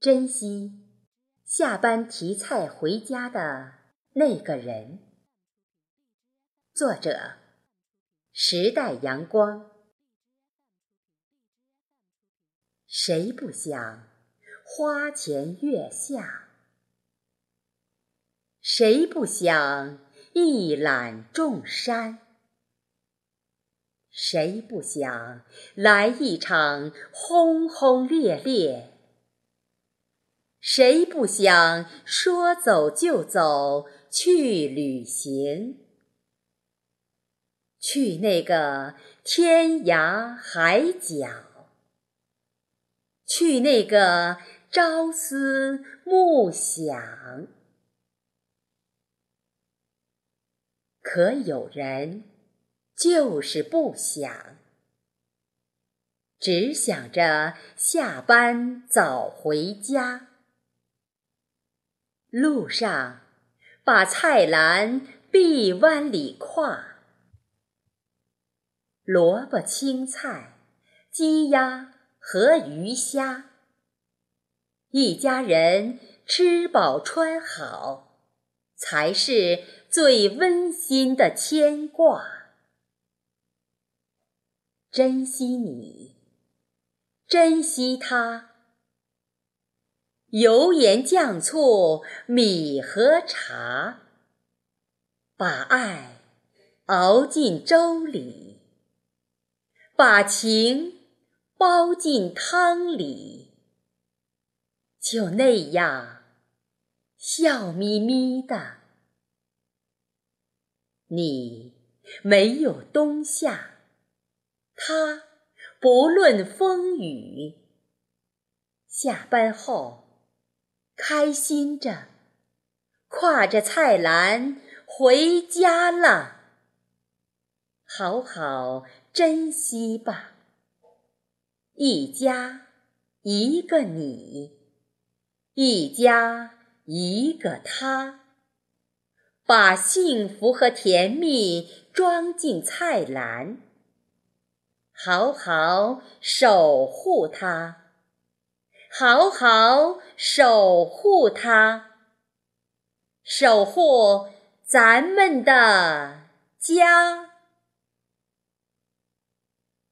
珍惜下班提菜回家的那个人。作者：时代阳光。谁不想花前月下？谁不想一览众山？谁不想来一场轰轰烈烈？谁不想说走就走去旅行？去那个天涯海角，去那个朝思暮想。可有人。就是不想，只想着下班早回家。路上把菜篮臂弯里挎，萝卜青菜、鸡鸭和鱼虾，一家人吃饱穿好，才是最温馨的牵挂。珍惜你，珍惜他。油盐酱醋米和茶，把爱熬进粥里，把情煲进汤里，就那样笑眯眯的。你没有冬夏。他不论风雨，下班后开心着，挎着菜篮回家了。好好珍惜吧，一家一个你，一家一个他，把幸福和甜蜜装进菜篮。好好守护它，好好守护它，守护咱们的家。